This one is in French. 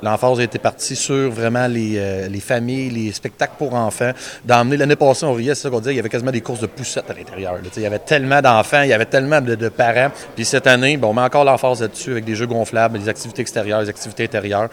L'emphase a été partie sur vraiment les, euh, les, familles, les spectacles pour enfants. D'emmener l'année passée, on riait, c'est ça qu'on disait, il y avait quasiment des courses de poussettes à l'intérieur. Il y avait tellement d'enfants, il y avait tellement de, de, parents. Puis cette année, bon, on met encore l'emphase là-dessus avec des jeux gonflables, des activités extérieures, des activités intérieures.